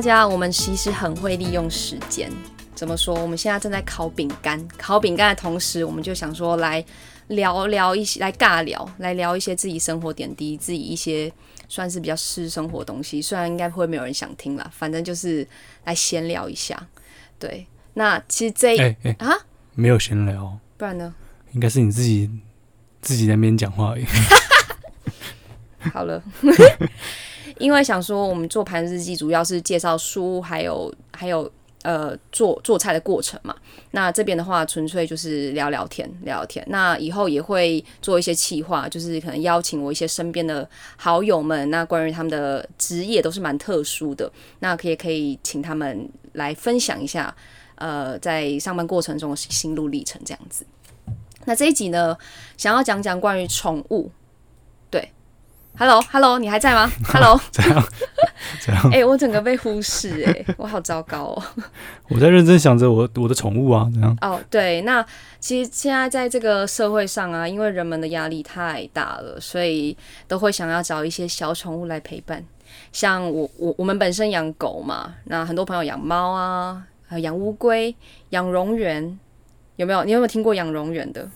大家，我们其实很会利用时间。怎么说？我们现在正在烤饼干，烤饼干的同时，我们就想说来聊聊一些，来尬聊，来聊一些自己生活点滴，自己一些算是比较私生活的东西。虽然应该会没有人想听啦，反正就是来闲聊一下。对，那其实这哎哎啊，没有闲聊，不然呢？应该是你自己自己在那边讲话而已。好了，因为想说我们做盘日记主要是介绍书，还有还有呃做做菜的过程嘛。那这边的话，纯粹就是聊聊天，聊聊天。那以后也会做一些企划，就是可能邀请我一些身边的好友们，那关于他们的职业都是蛮特殊的，那可以可以请他们来分享一下，呃，在上班过程中的心路历程这样子。那这一集呢，想要讲讲关于宠物。对，Hello，Hello，你还在吗？Hello，这样这样，哎、我整个被忽视、哎，我好糟糕哦。我在认真想着我我的宠物啊，这样哦，对，那其实现在在这个社会上啊，因为人们的压力太大了，所以都会想要找一些小宠物来陪伴。像我我我们本身养狗嘛，那很多朋友养猫啊，还有养乌龟、养蝾螈，有没有？你有没有听过养蝾螈的？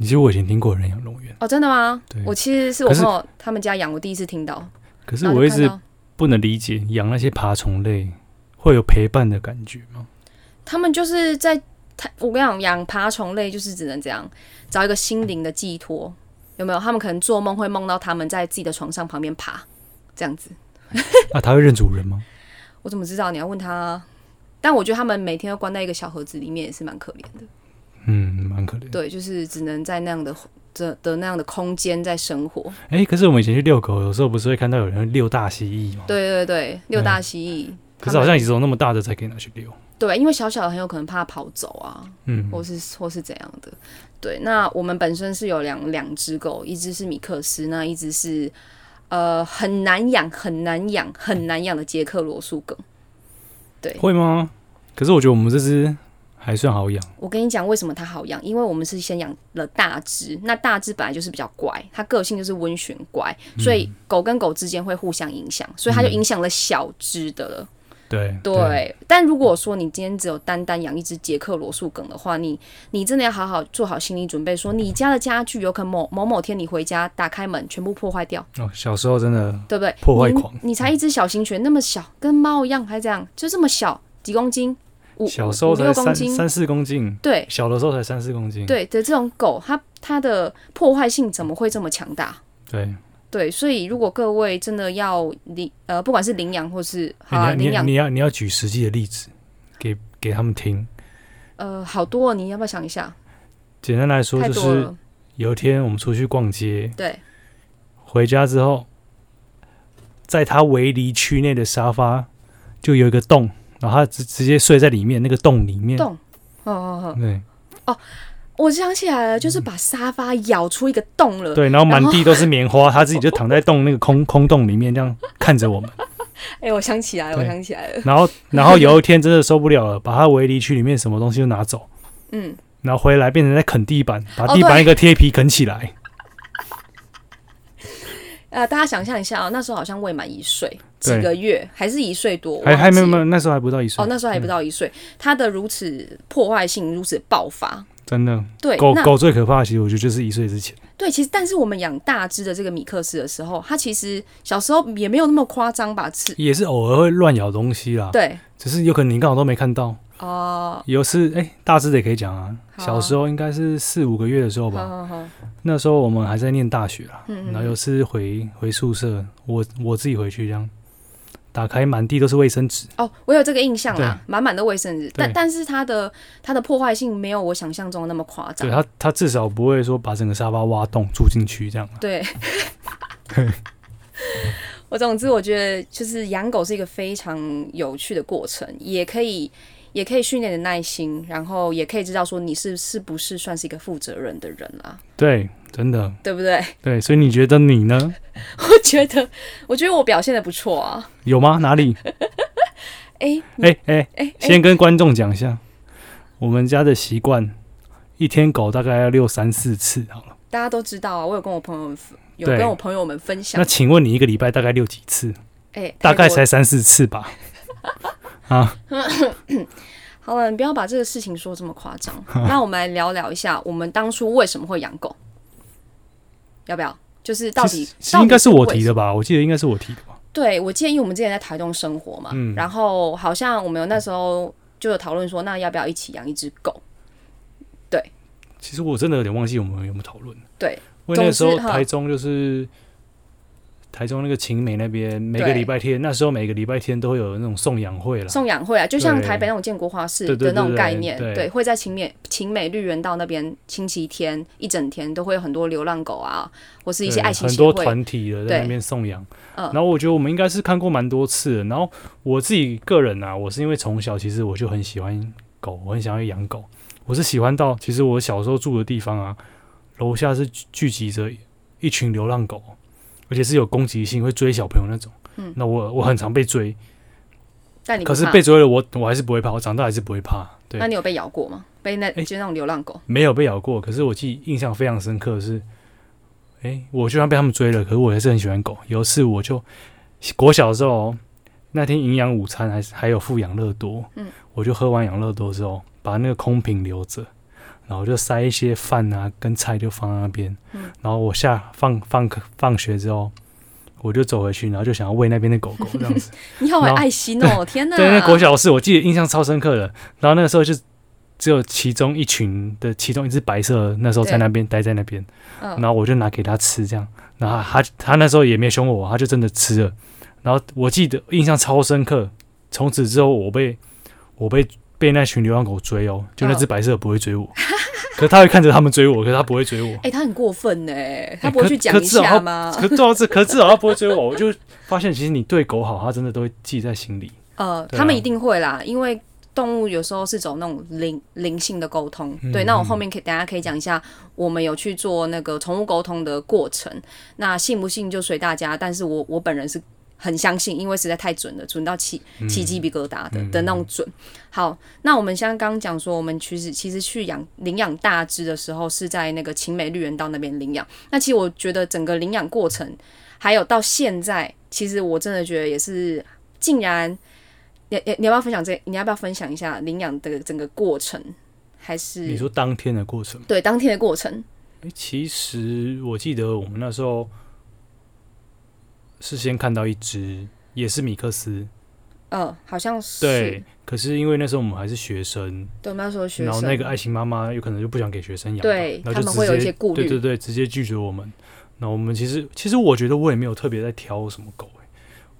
其实我以前听过有人养蝾螈，哦，真的吗对？我其实是我朋友他们家养，我第一次听到。可是我一直不能理解养那些爬虫类会有陪伴的感觉吗？他们就是在他，我跟你讲，养爬虫类就是只能这样，找一个心灵的寄托，有没有？他们可能做梦会梦到他们在自己的床上旁边爬，这样子。那它会认主人吗？我怎么知道？你要问他啊。但我觉得他们每天都关在一个小盒子里面，也是蛮可怜的。嗯，蛮可怜。对，就是只能在那样的这的那样的空间在生活。哎、可是我们以前去遛狗，有时候不是会看到有人遛大蜥蜴吗？对对对，遛大蜥蜴。可是好像也只有那么大的才可以拿去遛。对，因为小小的很有可能怕它跑走啊。嗯，或是或是怎样的。对，那我们本身是有两两只狗，一只是米克斯，那一只是呃很难养、很难养、很难养的捷克罗素梗。对，会吗？可是我觉得我们这只还算好养。我跟你讲，为什么它好养？因为我们是先养了大只，那大只本来就是比较乖，它个性就是温驯乖，所以狗跟狗之间会互相影响，所以它就影响了小只的了。对对，但如果说你今天只有单单养一只杰克罗素梗的话，你你真的要好好做好心理准备，说你家的家具有可能某某某天你回家打开门全部破坏掉，哦，小时候真的对不对？破坏狂你，你才一只小型犬，那么小，跟猫一样，还这样，就这么小，几公斤，五小时候才三三四公斤，对小的时候才三四公斤。对的这种狗，它它的破坏性怎么会这么强大？对，对，所以如果各位真的要领呃，不管是领养或是好啊领养你要你要，你要举实际的例子给给他们听。呃，好多、哦，你要不要想一下？简单来说，就是有一天我们出去逛街，对，回家之后，在他围篱区内的沙发就有一个洞，然后他直直接睡在里面那个洞里面。洞哦哦哦。对哦我想起来了，就是把沙发咬出一个洞了。对，然后满地都是棉花，他自己就躺在洞那个空空洞里面，这样看着我们。哎、我想起来了，我想起来了。然后，然后有一天真的受不了了，把他围篱区里面什么东西都拿走，嗯，然后回来变成在啃地板，把哦地板一个贴皮啃起来。呃，大家想象一下哦，那时候好像未满一岁，几个月，还是一岁多？我还还没有没有，那时候还不到一岁。哦，那时候还不到一岁，它的如此破坏性如此爆发。真的，对，狗狗最可怕的，其实我觉得就是一岁之前。对，其实但是我们养大只的这个米克斯的时候，它其实小时候也没有那么夸张吧？是，也是偶尔会乱咬东西啦，对，只是有可能你刚好都没看到。哦、有次，哎、大致的也可以讲啊。小时候应该是四五个月的时候吧，好好好，那时候我们还在念大学啦。嗯然后有次回回宿舍，我我自己回去这样，打开满地都是卫生纸。哦，我有这个印象啦，满满的卫生纸，但但是它的它的破坏性没有我想象中的那么夸张对。它，它至少不会说把整个沙发挖洞住进去这样啊。对，我总之我觉得就是养狗是一个非常有趣的过程，也可以也可以训练你的耐心，然后也可以知道说你是是不是算是一个负责任的人啦，对，真的对不对？对。所以你觉得你呢？我觉得我觉得我表现的不错啊，有吗？哪里？哎哎哎，哎哎，先跟观众讲一下，我们家的习惯，一天狗大概要遛三四次好了。大家都知道啊，我有跟我朋友们有跟我朋友们分享那，请问你一个礼拜大概遛几次？哎，大概才三四次吧。啊，好了，你不要把这个事情说这么夸张。那我们来聊聊一下，我们当初为什么会养狗？要不要？就是到底应该是我提的。吧？我记得应该是我提的吧？对，我记得因为我们之前在台东生活嘛，嗯然后好像我们有那时候就有讨论说，那要不要一起养一只狗？对其实我真的有点忘记我们有没有讨论。对，因为那个时候台中就是台中那个晴美那边，每个对礼拜天，那时候每个礼拜天都会有那种送养会了。送养会啊，就像台北那种建国花市的那种概念，对会在晴美晴美绿园道那边，星期天一整天都会有很多流浪狗啊，或是一些对爱心很多。团体的在那边送养，嗯然后我觉得我们应该是看过蛮多次的。然后我自己个人啊，我是因为从小其实我就很喜欢狗，我很想要养狗。我是喜欢到其实我小时候住的地方啊，楼下是聚聚集着一群流浪狗，而且是有攻击性，会追小朋友那种。嗯那我我很常被追，可是但你不怕被追了我我还是不会怕，我长大还是不会怕。对那，你有被咬过吗？被那哎就那种流浪狗，没有被咬过，可是我记印象非常深刻的是，诶，我就算被他们追了，可是我还是很喜欢狗。有一次我就国小的时候，那天营养午餐还是还有富养乐多，嗯，我就喝完养乐多之后，把那个空瓶留着，然后就塞一些饭啊跟菜就放在那边，嗯然后我下放放课放学之后。我就走回去，然后就想要喂那边的狗狗这样子。你好有爱心哦！天哪，对，那国小是我记得印象超深刻的。然后那个时候就只有其中一群的其中一只白色，那时候在那边待在那边，嗯然后我就拿给它吃，这样，然后它它那时候也没凶我，它就真的吃了。然后我记得印象超深刻，从此之后我被我被被那群流浪狗追哦，就那只白色不会追我，可是他会看着他们追我，可是他不会追我。哎、他很过分呢，他不会去讲一下吗？可至少是，可至少他不会追我，我就发现其实你对狗好，他真的都会记在心里。呃，他们一定会啦，因为动物有时候是走那种灵灵性的沟通。嗯对，那我后面可以等一下可以讲一下，我们有去做那个宠物沟通的过程。那信不信就随大家，但是我我本人是。很相信，因为实在太准了，准到起起鸡皮疙瘩的、嗯的那种准。好，那我们像刚刚讲说，我们其实其实去养领养大只的时候，是在那个晴美绿园道那边领养。那其实我觉得整个领养过程，还有到现在，其实我真的觉得也是，竟然你你你要不要分享这？你要不要分享一下领养的整个过程？还是你说当天的过程？对当天的过程？诶其实我记得我们那时候是先看到一只，也是米克斯，嗯，好像是对。可是因为那时候我们还是学生，对，我们那时候学生，然后那个爱心妈妈有可能就不想给学生养，对然后就直他们会有一接些顾虑对对对，直接拒绝我们。那我们其实其实我觉得我也没有特别在挑什么狗、诶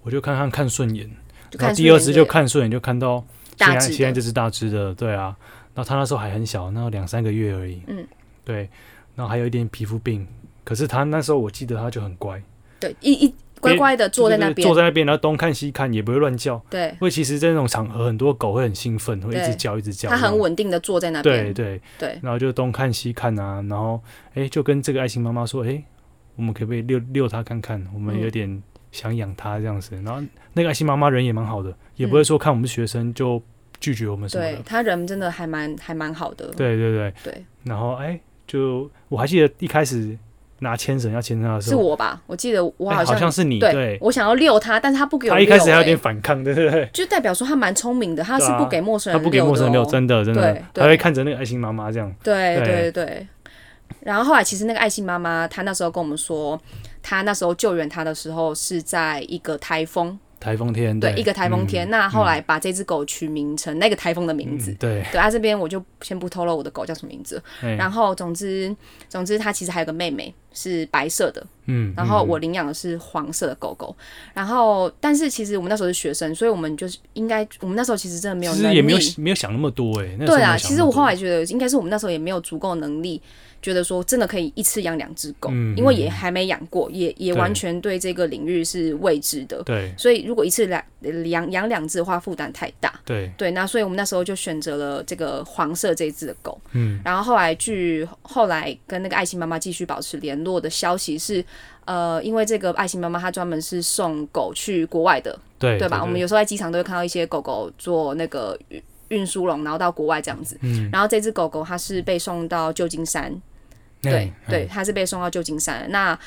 我就看看看顺眼，就然后看第二只就看顺眼，就看到现在现在这只大只的，对啊。然后它那时候还很小，那两三个月而已，嗯，对。然后还有一点皮肤病，可是它那时候我记得它就很乖，对，一一乖乖的坐在那边坐，在那边，然后东看西看，也不会乱叫。对，因为其实，在那种场合，很多狗会很兴奋，会一直叫，一直叫。它很稳定的坐在那边，对对，对然后就东看西看啊，然后哎，就跟这个爱心妈妈说，哎，我们可不可以遛遛它看看？我们嗯有点想养它这样子。然后那个爱心妈妈人也蛮好的，也不会说看我们是学生就拒绝我们什么的。对他人真的还蛮还蛮好的，对对对，对，然后哎，就我还记得一开始拿牵绳要牵他的时候，是我吧？我记得我哎好像,、像是你，对对，我想要遛他，但是他不给我遛、他一开始还有点欸反抗，对对对。就代表说他蛮聪明的，他是不给陌生人他不给陌生人遛，真的真的对，他会看着那个爱心妈妈这样。对对对对。然后后来，其实那个爱心妈妈，她那时候跟我们说，她那时候救援她的时候是在一个台风，台风天，对，一个台风天。嗯那后来把这只狗取名成那个台风的名字。嗯对，对啊，这边我就先不透露我的狗叫什么名字。哎然后，总之，总之，它其实还有个妹妹是白色的，嗯，然后嗯我领养的是黄色的狗狗。然后，但是其实我们那时候是学生，所以我们就是应该，我们那时候其实真的没有能力。其实也没有没有想那么多哎。对啊，其实我后来觉得，应该是我们那时候也没有足够能力，觉得说真的可以一次养两只狗，嗯因为也还没养过，也也完全对这个领域是未知的。对所以如果一次两养养两只的话，负担太大。对，对，那所以我们那时候就选择了这个黄色这一只的狗。嗯，然后后来据后来跟那个爱心妈妈继续保持联络的消息是，呃，因为这个爱心妈妈她专门是送狗去国外的，对对吧？我们有时候在机场都会看到一些狗狗做那个运运输笼，然后到国外这样子。嗯，然后这只狗狗它是被送到旧金山，对哎对，，他是被送到旧金山。那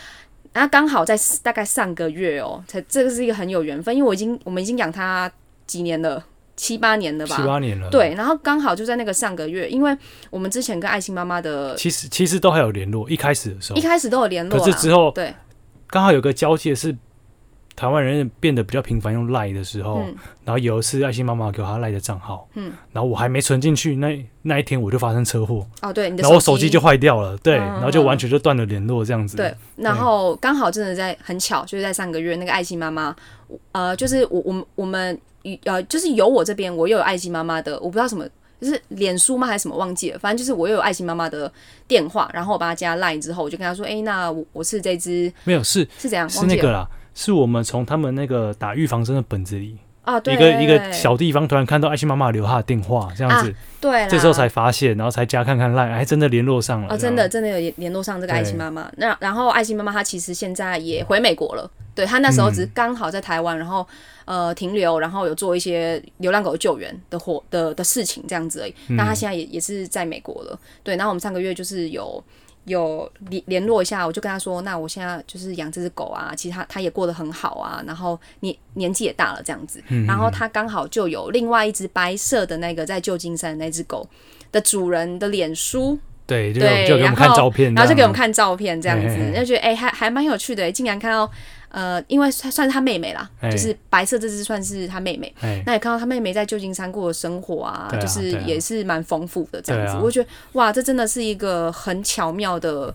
那刚好在大概上个月哦，才这个是一个很有缘分，因为我已经我们已经养它几年了，七八年了吧？七八年了。，对，然后刚好就在那个上个月，因为我们之前跟爱心妈妈的其实其实都还有联络，一开始的时候一，开始都有联络可，是之后对，刚好有个交界是台湾人变得比较频繁用赖的时候，嗯然后有一次爱心妈妈给我她赖的账号，嗯，然后我还没存进去，那那一天我就发生车祸，哦对，你的然后我手机就坏掉了，对，嗯然后就完全就断了联络这样子。对，然后刚好真的在很巧，就是在上个月那个爱心妈妈，呃，就是我我们我们呃，就是有我这边我又有爱心妈妈的，我不知道什么。就是脸书吗还是什么忘记了，反正就是我又有爱心妈妈的电话，然后我把她加 line 之后，我就跟她说，哎、那我我是这只没有是是怎样？是那个啦，是我们从他们那个打预防针的本子里，啊，对一个一个小地方突然看到爱心妈妈留下的电话这样子，对，这时候才发现，然后才加看看赖，还真的联络上了。哦，真的真的有联联络上这个爱心妈妈。那然后爱心妈妈她其实现在也回美国了，对她那时候只是刚好在台湾，然后呃停留，然后有做一些流浪狗救援的活的的事情这样子而已。那她现在也也是在美国了，对。然后我们上个月就是有。有联联络一下，我就跟他说，那我现在就是养这只狗啊，其实它它也过得很好啊，然后年年纪也大了这样子，然后他刚好就有另外一只白色的那个在旧金山的那只狗的主人的脸书，对，就就给我们看照片，然后就给我们看。照片这样子就觉得哎、还还蛮有趣的，竟然看到呃，因为算算是他妹妹啦，哎就是白色这只算是他妹妹。哎，那也看到他妹妹在旧金山过的生活啊，啊就是也是蛮丰富的这样子。啊我觉得哇，这真的是一个很巧妙的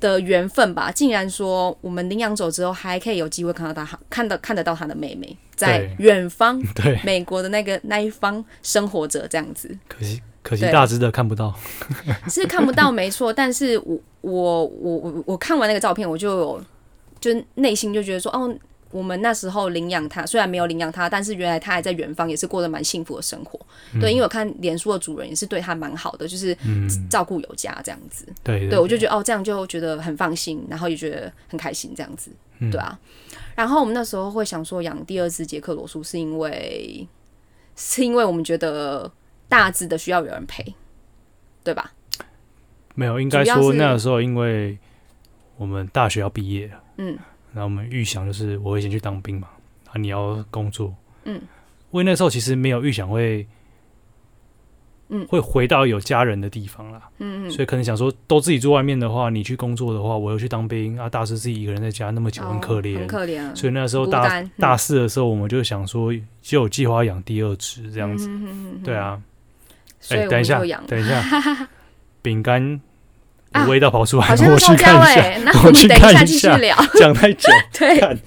的缘分吧！竟然说我们领养走之后，还可以有机会看到他，看到看得到他的妹妹在远方 对，美国的那个那一方生活着这样子。可惜可惜大只的看不到。是看不到没错，但是我我我我我看完那个照片，我就有就内心就觉得说，哦，我们那时候领养它，虽然没有领养它，但是原来它还在远方，也是过得蛮幸福的生活。对，因为我看脸书的主人也是对它蛮好的，就是嗯，照顾有加这样子。对对，我就觉得哦，这样就觉得很放心，然后也觉得很开心这样子。嗯对啊，然后我们那时候会想说养第二只杰克罗素，是因为是因为我们觉得大只的需要有人陪，对吧？没有，应该说那个时候，因为我们大学要毕业了，嗯，然后我们预想就是我会先去当兵嘛，啊，你要工作，嗯，因为那时候其实没有预想会，嗯。会回到有家人的地方啦，嗯嗯，所以可能想说都自己住外面的话，你去工作的话，我又去当兵啊，大师自己一个人在家那么久，很可哦怜，很可怜。啊。所以那时候大嗯大四的时候，我们就想说就有计划养第二只这这样子，子对，啊，所以我等一下等一下，饼干味道跑出来，好像我去看一下，哎，那 我们等一下看一下继续聊。讲太久，对，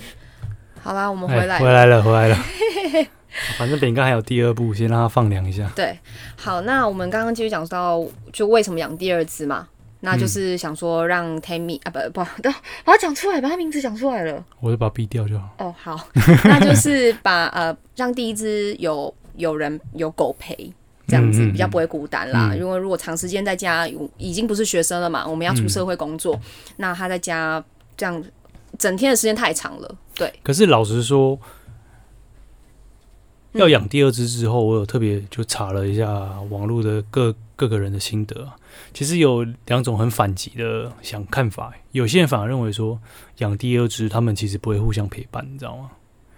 好啦，我们哎回来回来了，回来了。反正饼干还有第二步，先让它放凉一下。对，好，那我们刚刚继续讲到，就为什么养第二只嘛？那嗯就是想说让 Tammy、啊，不不，把它讲出来，把它名字讲出来了。我就把它毙掉就好。哦，好，那就是把呃让第一只有有人有狗陪。这样子比较不会孤单啦，嗯。因为如果长时间在家，已经不是学生了嘛，我们要出社会工作，那他在家这样整天的时间太长了，对，可是老实说，嗯。要养第二只之后，我有特别就查了一下网络的各各个人的心得啊。其实有两种很反击的想看法，有些人反而认为说养第二只，他们其实不会互相陪伴，你知道吗？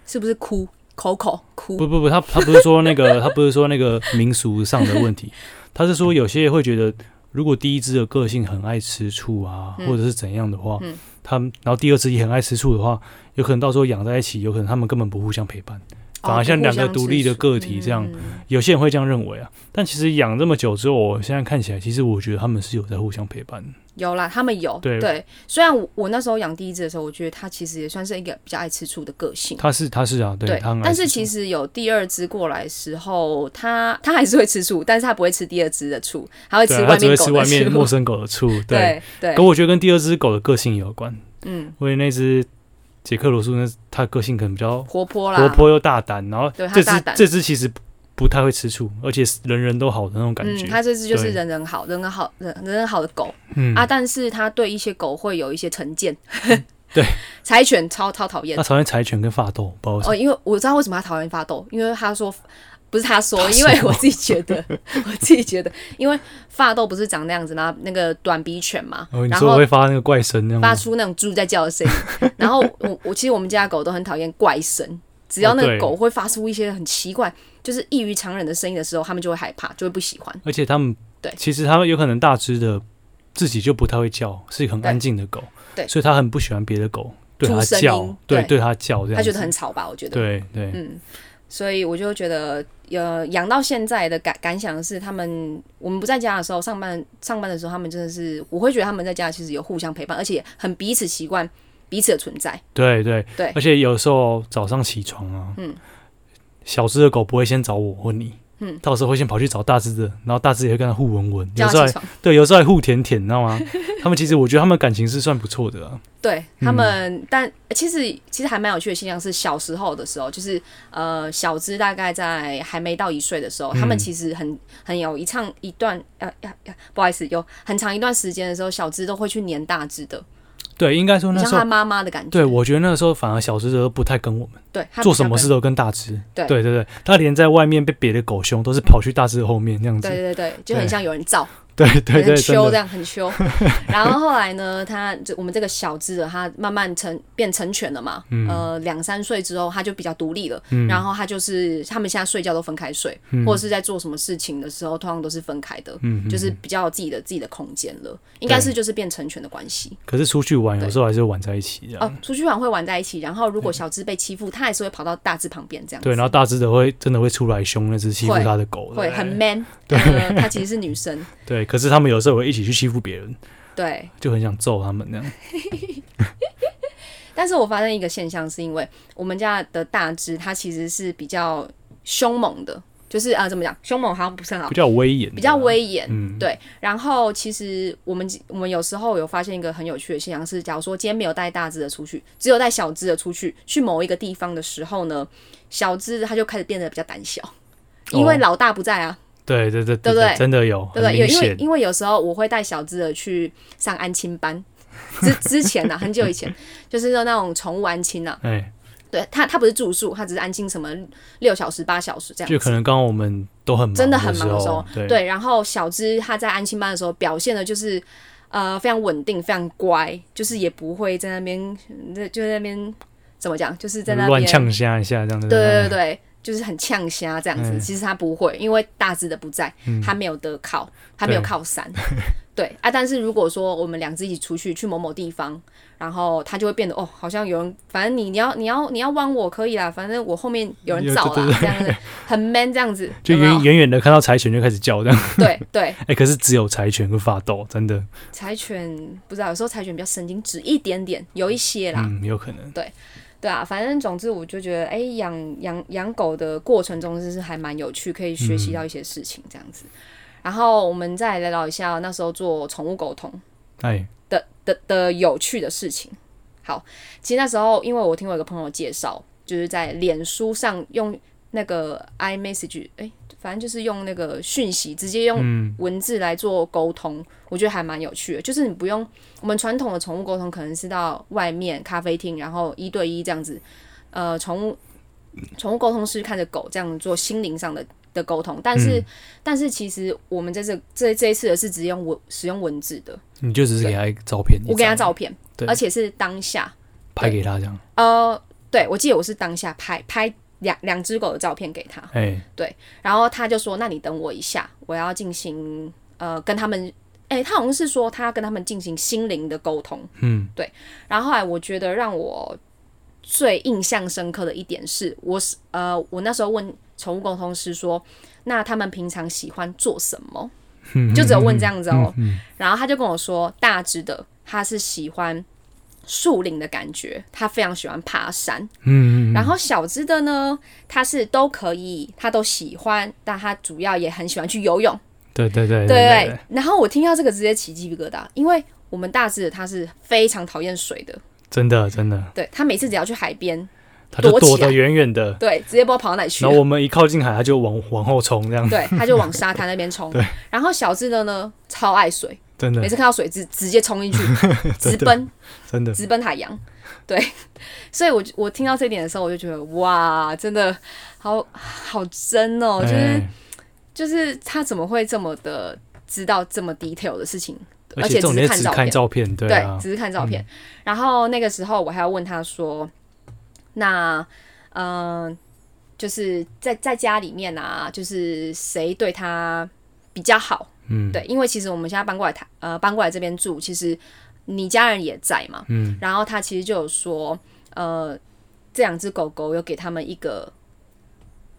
是不是哭口口哭？不不不，他他不是说那个，他不是说那个民俗上的问题，他是说有些人会觉得，如果第一只的个性很爱吃醋啊，嗯或者是怎样的话，嗯他们然后第二只也很爱吃醋的话，有可能到时候养在一起，有可能他们根本不互相陪伴，反而像两个独立的个体这样。嗯有些人会这样认为啊，但其实养这么久之后，我现在看起来，其实我觉得他们是有在互相陪伴的。有啦，他们有对虽然我我那时候养第一只的时候，我觉得它其实也算是一个比较爱吃醋的个性。它是它是啊，对，他很爱但是其实有第二只过来的时候，它它还是会吃醋，但是它不会吃第二只的醋，它会吃对啊，他只会吃外面狗的外面陌。生狗的醋，对。对对可，我觉得跟第二只狗的个性有关，嗯，因为那只杰克罗素那他个性可能比较活泼啦，活泼又大胆，然后这对它大胆。只这只其实不不太会吃醋，而且是人人都好的那种感嗯，觉。它这只就是人人好、人人好、人人人好的狗、嗯。啊，但是他对一些狗会有一些成见。对，柴犬超超讨厌。他讨厌柴犬跟发豆，不好意思。哦，因为我知道为什么他讨厌发豆，因为他说不是他说，因为我自己觉得，我自己觉得，因为发豆不是长那样子吗？那个短鼻犬嘛，哦，你说我然后会发那个怪声那样？发出那种猪在叫的声音，然后我我其实我们家狗都很讨厌怪声。只要那个狗会发出一些很奇怪，就是异于常人的声音的时候，他们就会害怕，就会不喜欢。而且他们对其实他们有可能大只的自己就不太会叫，是一个很安静的狗，对所以他很不喜欢别的狗对出它叫，对对对它叫这样子，他觉得很吵吧？我觉得，对对，嗯，所以我就觉得，呃，养到现在的感感想是，他们我们不在家的时候，上班上班的时候，他们真的是，我会觉得他们在家其实有互相陪伴，而且很彼此习惯彼此的存在。对对对而且有时候早上起床啊，嗯小只的狗不会先找我或你，嗯，到时候会先跑去找大只的，然后大只也会跟他互闻闻，有时候对，有时候还互舔舔，你知道吗？他们其实我觉得他们感情是算不错的啊，对他们，但其实其实还蛮有趣的现象是，小时候的时候，就是呃，小只大概在还没到一岁的时候，他们嗯其实很很有一唱一段，呃呀呀，不好意思，有很长一段时间的时候，小只都会去黏大只的，对，应该说那时候。妈妈的感觉。对，我觉得那个时候反而小狮子都不太跟我们对，做什么事都跟大只，对对对对，他连在外面被别的狗凶都是跑去大只的后面那样子，对对对，就很像有人造，对对对，很秋这样，很秋。然后后来呢，他这我们这个小只的，他慢慢成变成犬了嘛，呃，两三岁之后他就比较独立了，嗯然后他就是他们现在睡觉都分开睡，或者是在做什么事情的时候，通常都是分开的，嗯，就是比较有自己的自己的空间了，应该是就是变成犬的关系。可是出去玩有时候还是会玩在一起哦，出去玩会玩在一起，然后如果小只被欺负，他还是会跑到大只旁边这样子。对，然后大只的会真的会出来凶那只欺负会他的狗，对会很 man，呃，她其实是女生，对，可是他们有时候会一起去欺负别人，对。就很想揍他们那样。但是我发现一个现象，是因为我们家的大只它其实是比较凶猛的，就是啊、呃怎么讲，凶猛好像不是很好比，较威严，比较，威严。嗯，对，然后其实我们我们有时候有发现一个很有趣的现象是，假如说今天没有带大只的出去，只有带小只的出去，去某一个地方的时候呢，小只它就开始变得比较胆小，因为哦老大不在啊，对对对对不对？真的有，对不对？有因为因为有时候我会带小只的去上安亲班，之之前呢、很久以前 就是那种宠物安亲啊，哎，对他，他不是住宿，他只是安亲什么六小时、八小时这样子。就可能刚刚我们都很忙真的很忙的的时候，对。对，然后小芝他在安亲班的时候表现的就是呃非常稳定、非常乖，就是也不会在那边嗯就在那边怎么讲，就是在那边乱呛虾一下这样子，对对对对，就是很呛虾这样子。嗯。其实他不会，因为大只的不在，他没有得靠，他没有靠山。对。啊，但是如果说我们两只一起出去去某某地方，然后他就会变得哦，好像有人，反正你你要你要你要帮我可以啦，反正我后面有人有罩啦，这样子很 man 这样子，就远远远的看到柴犬就开始叫这样，对对，哎，可是只有柴犬会发抖，真的，柴犬不知道，有时候柴犬比较神经质一点点，有一些啦，嗯，有可能，对啊，反正总之我就觉得，哎、养养养狗的过程中，就是还蛮有趣，可以学习到一些事情这样子。然后我们再来聊一下那时候做宠物沟通哎，的的的有趣的事情。好，其实那时候因为我听我一个朋友介绍，就是在脸书上用那个 iMessage，哎、反正就是用那个讯息直接用嗯，文字来做沟通，我觉得还蛮有趣的。就是你不用我们传统的宠物沟通，可能是到外面咖啡厅，然后一对一这样子，呃，宠物宠物沟通师看着狗这样做心灵上的的沟通。但是，嗯。但是其实我们在这这这一次的是直接用文使用文字的，你就只是给他一个照片，我给他照片，而且是当下。拍给他这样，呃，对我记得我是当下拍拍两两只狗的照片给他，哎，然后他就说：“那你等我一下，我要进行呃跟他们，诶，他好像是说他要跟他们进行心灵的沟通。嗯，对然后后来我觉得让我最印象深刻的一点是，我是呃我那时候问宠物沟通师说，那他们平常喜欢做什么？嗯就只有问这样子哦。嗯，然后他就跟我说，大只的他是喜欢树林的感觉，他非常喜欢爬山。嗯嗯，然后小只的呢，他是都可以，他都喜欢，但他主要也很喜欢去游泳，对对对对对对。然后我听到这个直接起鸡皮疙瘩，因为我们大只的他是非常讨厌水的，真的真的，对他每次只要去海边，他就躲躲得远远的，对，直接不知道跑到哪里去。然后我们一靠近海，他就往往后冲，这样。对，他就往沙滩那边冲。对。然后小只的呢，超爱水，真的。每次看到水直直接冲进去，直奔。真的，直奔海洋。对，所以我我听到这一点的时候，我就觉得哇，真的好好真哦，就是、哎就是他怎么会这么的知道这么 detail 的事情，而而且只是看看照片。照片，对啊，只是看照片。然后那个时候我还要问他说，那嗯、就是在在家里面啊，就是谁对他比较好，嗯，对，因为其实我们现在搬过来台呃搬过来这边住，其实你家人也在嘛，嗯，然后他其实就有说，呃，这两只狗狗有给他们一个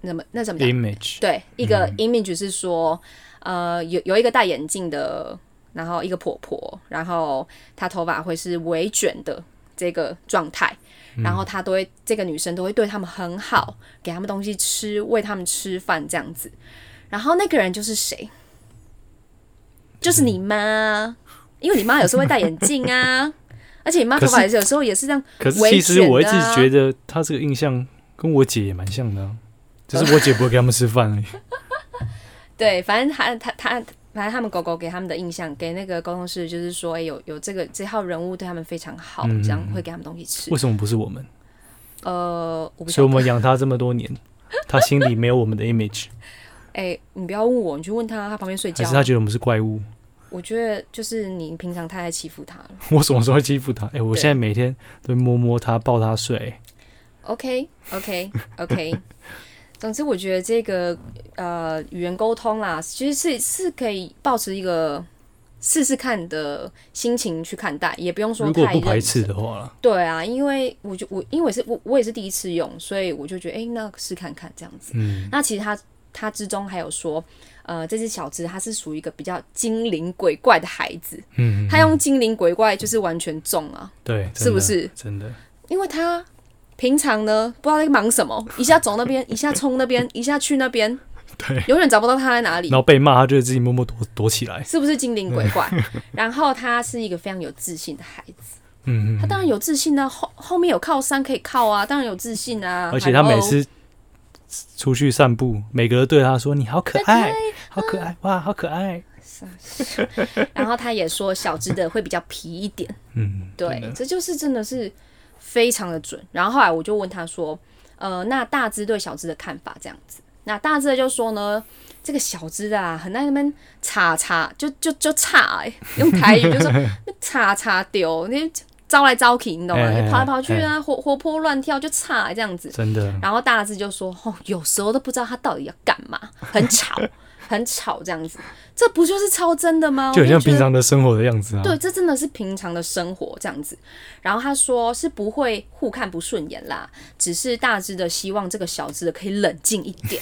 那么那怎么讲？，image，对，一个 image 是说，呃，有有一个戴眼镜的，然后一个婆婆，然后她头发会是微卷的这个状态，然后她都会这个女生都会对他们很好，给他们东西吃，喂他们吃饭这样子。然后那个人就是谁？就是你妈，因为你妈有时候会戴眼镜啊，而且你妈头发有时候也是这样可是微其实我一直觉得她这个印象跟我姐也蛮像的、啊，只是我姐不会给他们吃饭而已。对，反正他他他，反正他们狗狗给他们的印象，给那个沟通师就是说，哎、有有这个这号人物对他们非常好，嗯这样会给他们东西吃为。什么不是我们？呃，我不所以我。们养他这么多年，他心里没有我们的 image，哎、你不要问我，你去问他，他旁边睡觉。他觉得我们是怪物？我觉得就是你平常太爱欺负他了。我什么时候会欺负他？哎、我对现在每天都摸摸他，抱他睡。OK OK OK。总之，我觉得这个呃语言沟通啦，其实是是可以保持一个试试看的心情去看待，也不用说如果太不排斥的话啦，对啊，因为我就我因为是我我也是第一次用，所以我就觉得哎、诶那试看看这样子。嗯，那其实他他之中还有说，呃，这只小只它是属于一个比较精灵鬼怪的孩子，嗯，它用精灵鬼怪就是完全中啊，对，是不是？真的？因为它平常呢不知道在忙什么，一下走那边，一下冲那边，一下去那边，对，永远找不到他在哪里然。后被骂，他就会自己默默躲躲起来。是不是精灵鬼怪？然后他是一个非常有自信的孩子，嗯嗯，他当然有自信啊，后后面有靠山可以靠啊，当然有自信啊。而且他每次出去散步，每个人对他说：“你好可爱，好可爱，哇，好可爱。然后他也说小只的会比较皮一点，”嗯，对这就是真的是非常的准。然后后来我就问他说，呃，那大只对小只的看法这样子，那大只的就说呢，这个小只的啊，很在那边叉叉，就就就叉、欸，用台语就说 叉叉丢，你招来招去，你懂吗？跑来跑去啊，活活泼乱跳就差这样子。真的，然后大志就说：“哦，有时候都不知道他到底要干嘛，很吵，很吵这样子，这不就是超真的吗？就很像平常的生活的样子啊。对，这真的是平常的生活这样子。然后他说是不会互看不顺眼啦，只是大只的希望这个小只的可以冷静一点。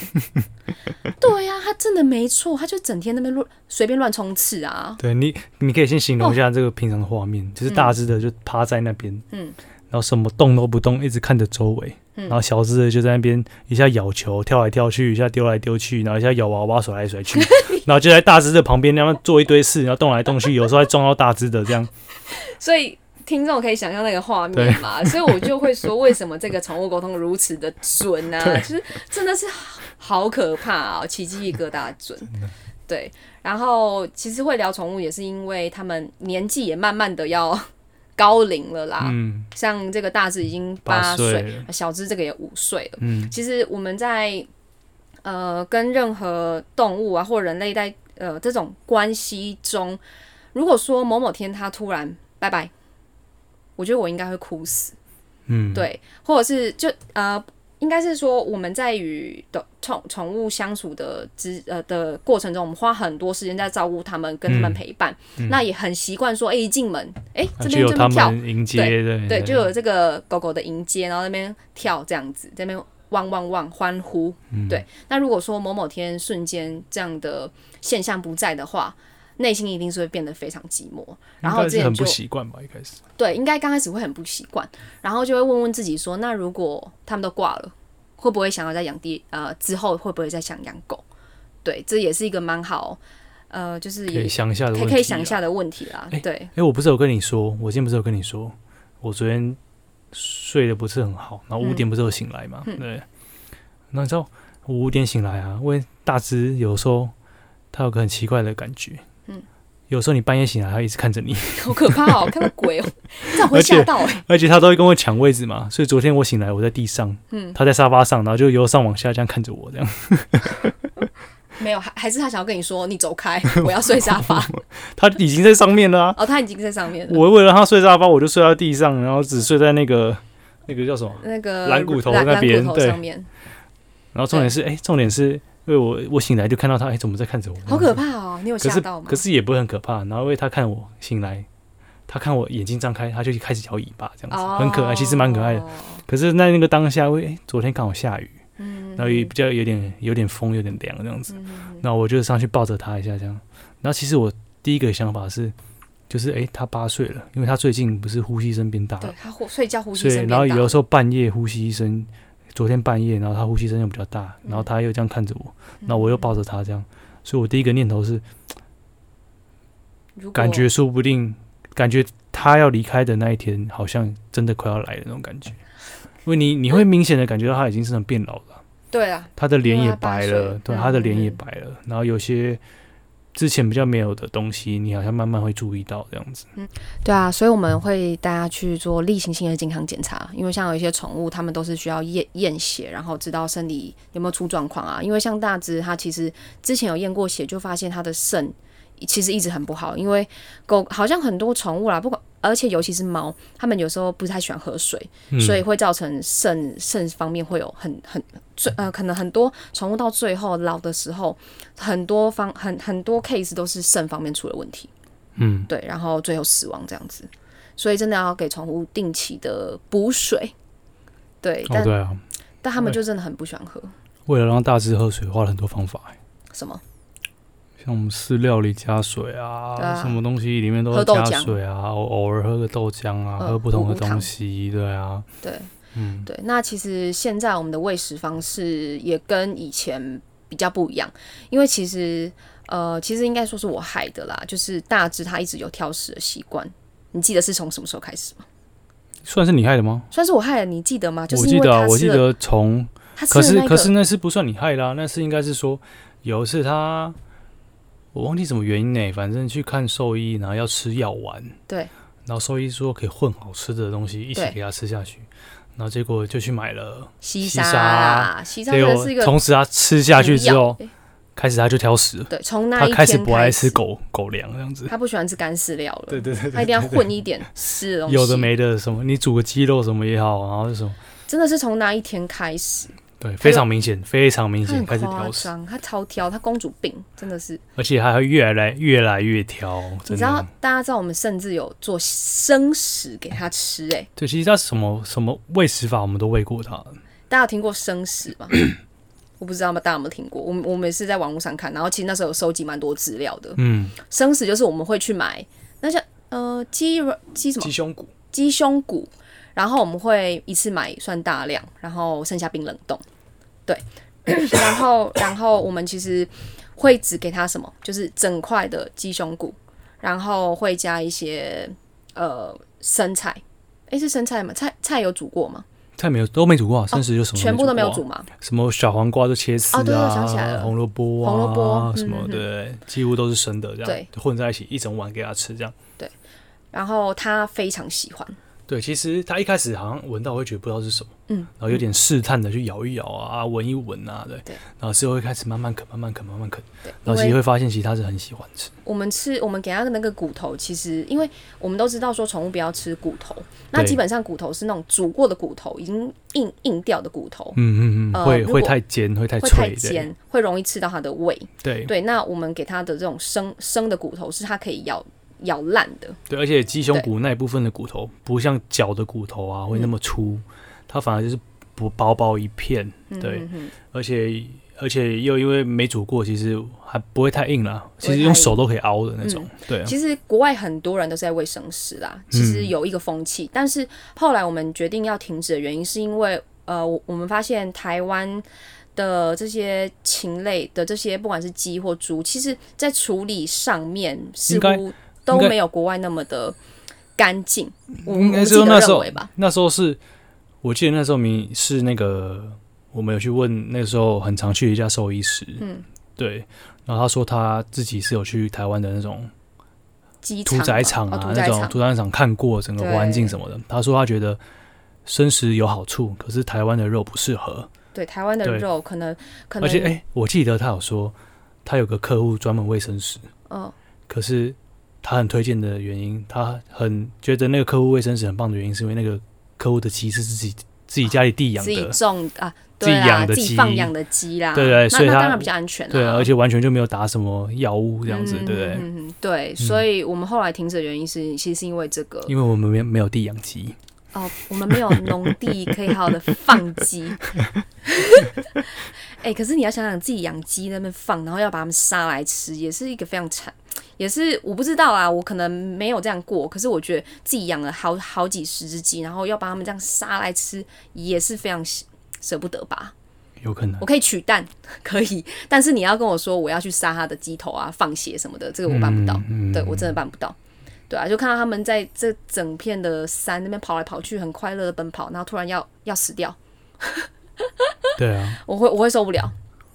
对呀、他真的没错，他就整天那边乱随便乱冲刺啊。对你，你可以先形容一下这个平常的画面，就是大只的就趴在那边，嗯然后什么动都不动，一直看着周围，嗯然后小只的就在那边一下咬球，跳来跳去，一下丢来丢去，然后一下咬娃娃，甩来甩去，然后就在大只的旁边那样做一堆事，然后动来动去，有时候还撞到大只的，这样。所以听众可以想象那个画面嘛，所以我就会说，为什么这个宠物沟通如此的准呢、对。就是真的是好可怕哦，起鸡皮疙瘩准。对，然后其实会聊宠物也是因为他们年纪也慢慢的要高龄了啦，嗯像这个大只已经八八岁小只这个也五岁了。嗯其实我们在呃跟任何动物啊或人类在呃这种关系中，如果说某某天它突然拜拜，我觉得我应该会哭死。嗯，对，或者是就呃，应该是说我们在与的宠宠物相处的之呃的过程中，我们花很多时间在照顾它们，跟它们嗯陪伴，那也很习惯说，哎、一进门，哎、这边就跳，们迎接，对对，就有这个狗狗的迎接，然后那边跳这样子，在那边汪汪汪欢呼。嗯对，那如果说某某天瞬间这样的现象不在的话，内心一定是会变得非常寂寞。然后应该是很不习惯吧，一开始，对，应该刚开始会很不习惯，然后就会问问自己说，那如果他们都挂了，会不会想要再养第呃之后会不会再想养狗？对，这也是一个蛮好呃，就是可也以想一下的可以想一。下的问题啦。哎对，哎，我不是有跟你说，我今天不是有跟你说，我昨天睡得不是很好，然后五点不是有醒来嘛，嗯对。那你知道我五点醒来啊，因为大只有时候它有个很奇怪的感觉，嗯有时候你半夜醒来，他一直看着你，好可怕哦，看到鬼哦，这样会吓到哎、而且他都会跟我抢位置嘛，所以昨天我醒来，我在地上，嗯，他在沙发上，然后就由上往下这样看着我，这样。没有，还还是他想要跟你说，你走开，我要睡沙发。他已经在上面了啊，哦，他已经在上面了。我为了他睡沙发，我就睡到地上，然后只睡在那个那个叫什么？那个蓝骨头蓝那边对上，然后重点是，哎、重点是因为我我醒来就看到他，哎、怎么在看着我？好可怕哦！你有吓到吗？可是也不会很可怕。然后因为他看我醒来，他看我眼睛张开，他就开始摇尾巴，这样子、哦很可爱，其实蛮可爱的。可是那那个当下，喂、哎昨天刚好下雨，嗯然后也比较有点有点风，有点凉这样子。嗯我就上去抱着他一下，这样。然后其实我第一个想法是，就是哎、他八岁了，因为他最近不是呼吸声变大了，对他睡觉呼吸声变大然后有的时候半夜呼吸声，昨天半夜，然后他呼吸声又比较大，然后他又这样看着我，然后我又抱着他这样，所以我第一个念头是，感觉说不定，感觉他要离开的那一天，好像真的快要来的那种感觉。因为你你会明显的感觉到他已经是很变老了，对啊，他的脸也白了，对，嗯他的脸也嗯白了，然后有些之前比较没有的东西，你好像慢慢会注意到这样子。嗯对啊，所以我们会大家去做例行性的健康检查，因为像有一些宠物，他们都是需要验验血，然后知道身体有没有出状况啊。因为像大只，它其实之前有验过血，就发现它的肾其实一直很不好。因为狗好像很多宠物啦，不管而且尤其是猫，它们有时候不太喜欢喝水，嗯。所以会造成肾肾方面会有很很最呃，可能很多宠物到最后老的时候，很多方很很多 case 都是肾方面出了问题。嗯，对，然后最后死亡这样子，所以真的要给宠物定期的补水。对，哦但、对啊，但他们就真的很不喜欢喝。为了让大只喝水，花了很多方法、欸什么像我们饲料里加水啊，啊什么东西里面都要加水啊，偶偶尔喝个豆浆啊，嗯喝不同的东西，对啊，对嗯，对。那其实现在我们的喂食方式也跟以前比较不一样，因为其实呃，其实应该说是我害的啦，就是大致他一直有挑食的习惯。你记得是从什么时候开始吗？算是你害的吗？算是我害的，你记得吗？就是因我记得啊，为他，我记得从，可是可是那是不算你害啦，那是应该是说有一次他，我忘记什么原因呢、反正去看兽医，然后要吃药丸，对，然后兽医说可以混好吃的东西一起给他吃下去，然后结果就去买了，西沙西沙。是一个从此他吃下去之后，开始他就挑食，对，从那一天开始不爱吃狗狗粮这样子。他不喜欢吃干饲料了，对对对他一定要混一点湿的东西。有的，没的，什么你煮个鸡肉什么也好，然后是什么，真的是从那一天开始，对，非常明显，非常明显开始挑食，夸张，他超挑，他公主病真的是。而且还会越来越来越挑，你知道。，大家知道我们甚至有做生食给他吃、欸，对，其实他什么什么喂食法我们都喂过他，大家有听过生食吗？我不知道吗大家有没有听过，我们我们也是在网络上看，然后其实那时候有收集蛮多资料的。嗯，生食就是我们会去买那些呃鸡肉鸡什么鸡胸骨，鸡胸骨，然后我们会一次买算大量，然后剩下冰冷冻。对，然后然后我们其实会只给他什么，就是整块的鸡胸骨，然后会加一些呃生菜。诶，是生菜吗？菜菜有煮过吗？菜没有都没煮过啊，生食就什么哦全部都没有煮吗？什么小黄瓜都切丝哦对对啊，想起来了红萝卜啊，红萝卜什么对，几乎都是生的这样，对混在一起一整碗给他吃这样。对然后他非常喜欢，对，其实他一开始好像闻到会觉得不知道是什么，嗯，然后有点试探的去咬一咬啊，闻一闻啊，对，对。然后之后会开始慢慢啃，慢慢啃，慢慢啃，对，然后其实会发现其实他是很喜欢吃，我们吃我们给他的那个骨头，其实因为我们都知道说宠物不要吃骨头，那基本上骨头是那种煮过的骨头，已经硬硬掉的骨头，嗯嗯嗯，呃会会太尖，会太会太尖，会容易刺到它的胃。对。对，那我们给它的这种生生的骨头是它可以咬咬烂的，对，而且鸡胸骨那一部分的骨头不像脚的骨头啊会那么粗，它反而就是不薄薄一片，对，嗯哼而且而且又因为没煮过，其实还不会太硬啦，其实用手都可以凹的那种，对啊，其实国外很多人都是在喂生食啦，其实有一个风气，但是后来我们决定要停止的原因，是因为呃，我我们发现台湾的这些禽类的这些，不管是鸡或猪，其实在处理上面似应该乎都没有国外那么的干净。我应该是那时候吧，那时候是，我记得那时候明是那个，我们有去问那时候很常去的一家兽医师，嗯，对，然后他说他自己是有去台湾的那种屠宰场啊，那种屠宰场看过整个环境什么的，他说他觉得生食有好处，可是台湾的肉不适合，对台湾的肉可能可能，而且哎、我记得他有说他有个客户专门喂生食，嗯、可是他很推荐的原因，他很觉得那个客户卫生是很棒的原因，是因为那个客户的鸡是自己自己家里地养的自己的，种啊，自己对啦，养的鸡自己放养的鸡啦，对对所以它当然比较安全啦。对啊，而且完全就没有打什么药物这样子，嗯对不对？嗯嗯，对，所以我们后来停止的原因是，其实是因为这个因为我们没有没有地养鸡，哦，我们没有农地可以好好的放鸡。哎、可是你要想想自己养鸡那边放，然后要把它们杀来吃，也是一个非常惨，也是我不知道啊，我可能没有这样过，可是我觉得自己养了好好几十只鸡，然后要把它们这样杀来吃，也是非常舍不得吧。有可能我可以取蛋，可以，但是你要跟我说我要去杀它的鸡头啊、放血什么的，这个我办不到。嗯嗯对我真的办不到。对啊，就看到他们在这整片的山那边跑来跑去，很快乐的奔跑，然后突然要要死掉，对啊，我会我会受不了。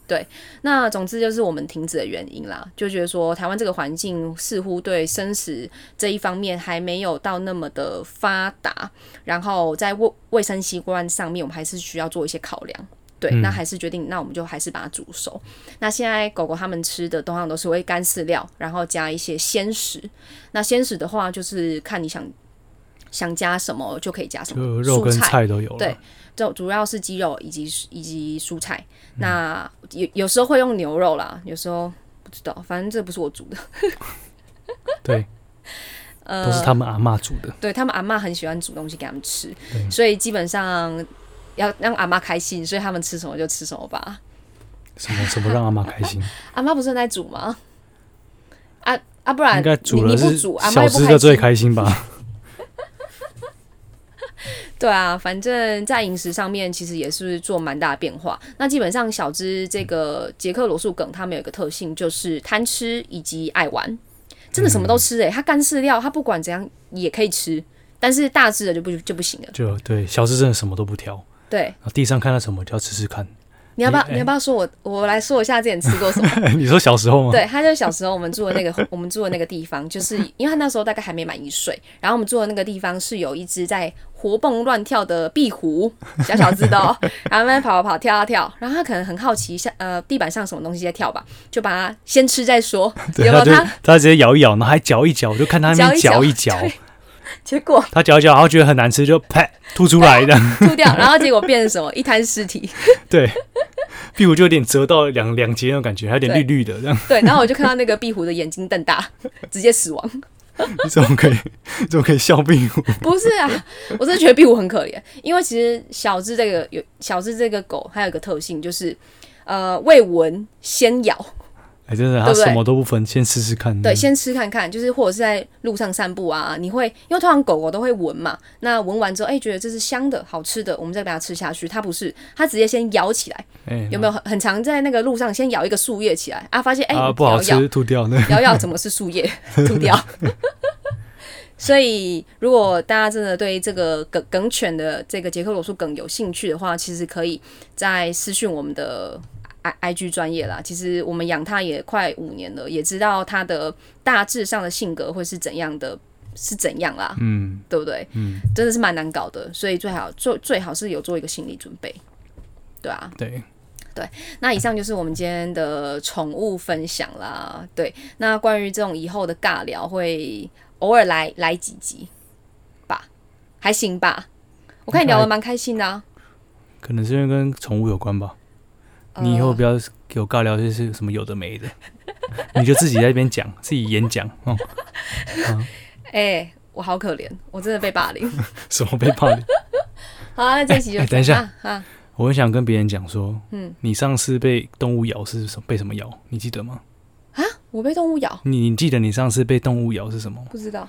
对，那总之就是我们停止的原因啦，就觉得说台湾这个环境似乎对生食这一方面还没有到那么的发达，然后在卫卫生习惯上面，我们还是需要做一些考量。对，嗯那还是决定，那我们就还是把它煮熟。那现在狗狗它们吃的通常都是会干饲料，然后加一些鲜食。那鲜食的话，就是看你想想加什么就可以加什么，肉跟菜菜都有。对就主要是鸡肉以及以及蔬菜。嗯那有有时候会用牛肉啦，有时候不知道，反正这不是我煮的。对，呃，都是他们阿嬷煮的。对他们阿嬷很喜欢煮东西给他们吃，所以基本上要让阿妈开心，所以他们吃什么就吃什么吧。什么什么让阿妈开心？阿妈不是很在煮吗？啊啊，不然应该煮你的是你不煮，阿妈小又不开只的最。开心吧？对啊，反正在饮食上面其实也是做蛮大的变化。那基本上小只这个杰克罗素梗，它们有一个特性就是贪吃以及爱玩，真的什么都吃诶、欸它干饲料，它不管怎样也可以吃，但是大只的就不就不行了。就对，小只真的什么都不挑，对，啊地上看到什么就要吃吃看。你要不要你要不要说我我来说一下之前吃过什么？你说小时候吗？对，他就是小时候我们住的那个，我们住的那个地方，就是因为他那时候大概还没满一岁，然后我们住的那个地方是有一只在活蹦乱跳的壁虎，小小只的、哦，然后慢慢跑跑跑跳跳跳，然后他可能很好奇下呃地板上什么东西在跳吧，就把它先吃再说，有没有他？他直接咬一咬，然后还嚼一嚼，我就看他那边嚼嚼一一嚼，对结果 他嚼一嚼，然后觉得很难吃，就啪吐出来的。吐掉，然后结果变成什么一滩尸体，对，壁虎就有点折到两两截那种感觉，还有点绿绿的这样。对，然后我就看到那个壁虎的眼睛瞪大，直接死亡。你怎么可以，你怎么可以笑壁虎？不是啊，我真的觉得壁虎很可怜，因为其实小智这个有小智这个狗，它有一个特性就是，呃，未闻先咬，哎，真的，他什么都不分，先试试看。对，先吃看看，就是或者是在路上散步啊，你会因为通常狗狗都会闻嘛，那闻完之后，哎、觉得这是香的、好吃的，我们再把它吃下去。它不是，它直接先咬起来，哎，有没有很很常在那个路上先咬一个树叶起来啊？发现哎、啊，不好咬咬吃，吐掉那。摇摇怎么是树叶 吐掉？所以，如果大家真的对这个梗梗犬的这个杰克罗素梗有兴趣的话，其实可以在私讯我们的 i i g 专业啦。其实我们养它也快五年了，也知道它的大致上的性格会是怎样的，是怎样啦，嗯对不对？嗯，真的是蛮难搞的，所以最好做最好是有做一个心理准备，对啊。对，那以上就是我们今天的宠物分享啦。对，那关于这种以后的尬聊，会偶尔来来几集吧，还行吧。我看你聊得蛮开心的、啊。可能是因为跟宠物有关吧。你以后不要给我尬聊这些什么有的没的，你就自己在那边讲，自己演讲，哦，哎、我好可怜，我真的被霸凌。什么被霸凌。好啊，那这一集就、哎等一下啊啊，我很想跟别人讲说，嗯，你上次被动物咬是什么？被什么咬？你记得吗？啊我被动物咬，你你记得你上次被动物咬是什么吗？不知道，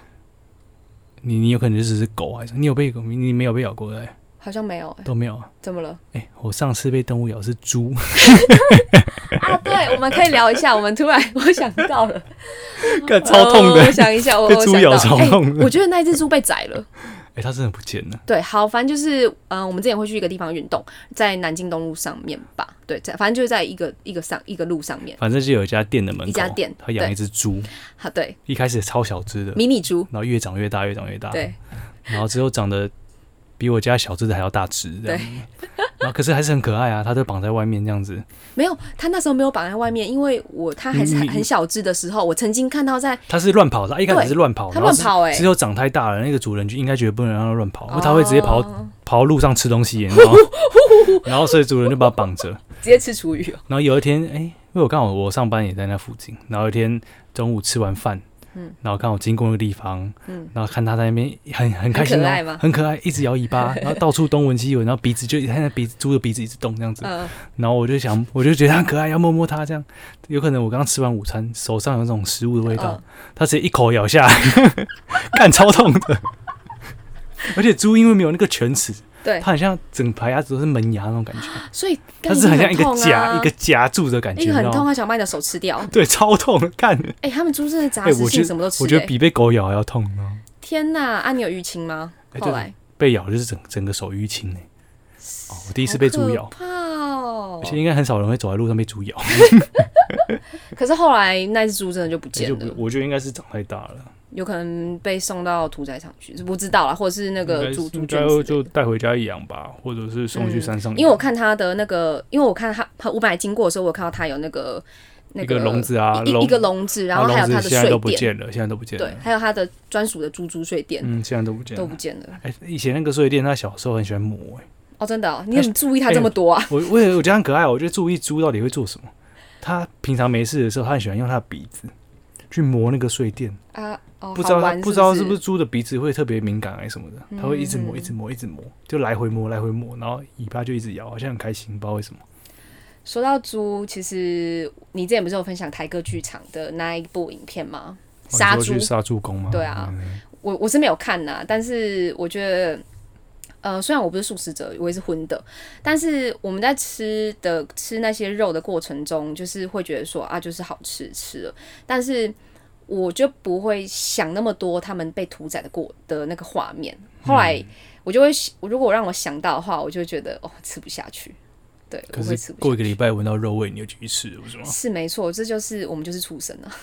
你你有可能就只是狗还是你有被狗？你没有被咬过对？好像没有、哎，都没有啊。怎么了？哎、我上次被动物咬是猪，啊，对，我们可以聊一下。我们突然 我想到了，干超痛的。呃我想一下，我被猪咬超痛的。我觉得那只猪被宰了。哎、它真的不见了。对，好，反正就是，嗯、我们之前会去一个地方运动，在南京东路上面吧，对，在反正就是在一个一个上一个路上面，反正就有一家店的门口，一家店他养对一只猪，好，对，一开始超小只的，迷你猪，然后越长越大，越长越大，对，然后之后长得比我家小只的还要大只，这样。然后可是还是很可爱啊，它都绑在外面这样子。没有，它那时候没有绑在外面，因为我它还是很很小只的时候，我曾经看到在它是乱跑的，它一开始对是乱跑，它然后是乱跑哎、只有长太大了，那个主人就应该觉得不能让它乱跑，因为它会直接跑、哦跑到路上吃东西，然后？然后所以主人就把它绑着。直接吃厨余哦。然后有一天，哎、因为我刚好我上班也在那附近，然后有一天中午吃完饭，嗯。然后刚好经过那个地方，嗯。然后看它在那边很很开心、哦，很可爱一直摇尾巴，然后到处东闻西闻，然后鼻子就它那鼻子猪的鼻子一直动这样子，嗯，然后我就想，我就觉得它很可爱，要摸摸它这样。有可能我刚刚吃完午餐，手上有那种食物的味道嗯，它直接一口咬下来，干超痛的。而且猪因为没有那个犬齿，对，它很像整排牙齿都是门牙那种感觉，所以它是很像一个痛夹、啊一个夹住的感觉，一个很痛，你知道吗？它想把你的手吃掉。对，超痛，看，哎、他们猪真的杂食性什么都吃、哎我觉得比被狗咬还要痛，你知道吗？天呐，啊，你有淤青吗？哎对后来被咬就是整整个手淤青哎。哦，我第一次被猪咬怕哦而！且应该很少人会走在路上被猪咬。可是后来那只猪真的就不见了，不我觉得应该是长太大了。有可能被送到屠宰场去，不知道啦，或者是那个该猪猪应该圈之类的就带回家养吧，或者是送去山上养、因为我看他的那个，因为我看他，他我本来经过的时候，我看到他有那个那一个笼子啊，一笼一个笼子，然后还有他的笼子现在都睡垫，不见了，现在都不见了。对，还有他的专属的猪猪睡垫、嗯，现在都不见了都不。见了。哎、以前那个睡垫，他小时候很喜欢磨、哎，哦，真的、哦，你很注意他这么多啊？我我也我觉得很可爱，我觉得注意猪到底会做什么。他平常没事的时候，他很喜欢用他的鼻子去磨那个睡垫，啊，哦，不知道他不知道是是不是猪的鼻子会特别敏感还是什么的，他会一直磨，嗯一直磨，一直磨，就来回磨，来回磨，然后尾巴就一直摇，好像很开心，不知道为什么。说到猪，其实你之前不是有分享台歌剧场的那一部影片吗？哦杀猪杀猪工吗？对啊嗯我我是没有看呐，但是我觉得，呃，虽然我不是素食者，我也是荤的，但是我们在吃的吃那些肉的过程中，就是会觉得说啊，就是好吃吃了，但是我就不会想那么多他们被屠宰的过的那个画面。后来嗯我就会，如果让我想到的话，我就会觉得哦，吃不下去。对，我可是。过一个礼拜闻到肉味，你就继续吃是吗？是没错，这就是我们就是畜生啊，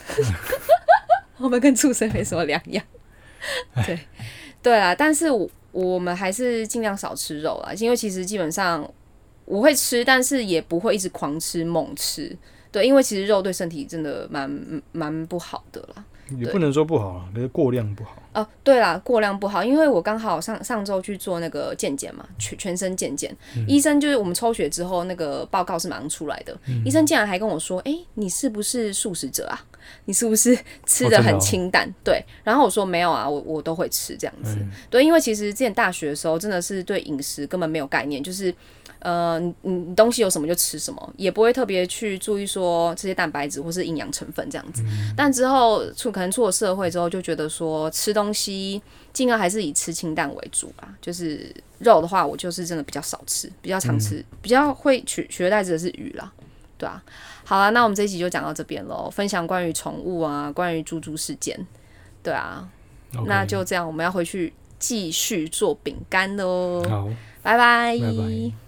我们跟畜生没什么两样。对，对啊，但是我我们还是尽量少吃肉啦，因为其实基本上我会吃，但是也不会一直狂吃猛吃。对，因为其实肉对身体真的蛮蛮不好的啦。也不能说不好啊，可是过量不好。哦，对啦，过量不好，因为我刚好上上周去做那个健检嘛，全全身健检，医生就是我们抽血之后那个报告是马上出来的，医生竟然还跟我说，诶，你是不是素食者啊？你是不是吃的很清淡？对，然后我说没有啊，我我都会吃这样子。嗯对，因为其实之前大学的时候真的是对饮食根本没有概念，就是。呃，你你你东西有什么就吃什么，也不会特别去注意说这些蛋白质或是营养成分这样子。但之后出可能出了社会之后，就觉得说吃东西尽量还是以吃清淡为主啦。就是肉的话，我就是真的比较少吃，比较常吃，比较会取取而代之的是鱼啦，对啊。好了，那我们这一集就讲到这边喽，分享关于宠物啊，关于猪猪事件，对啊。那就这样，我们要回去继续做饼干喽，好，拜拜，拜拜。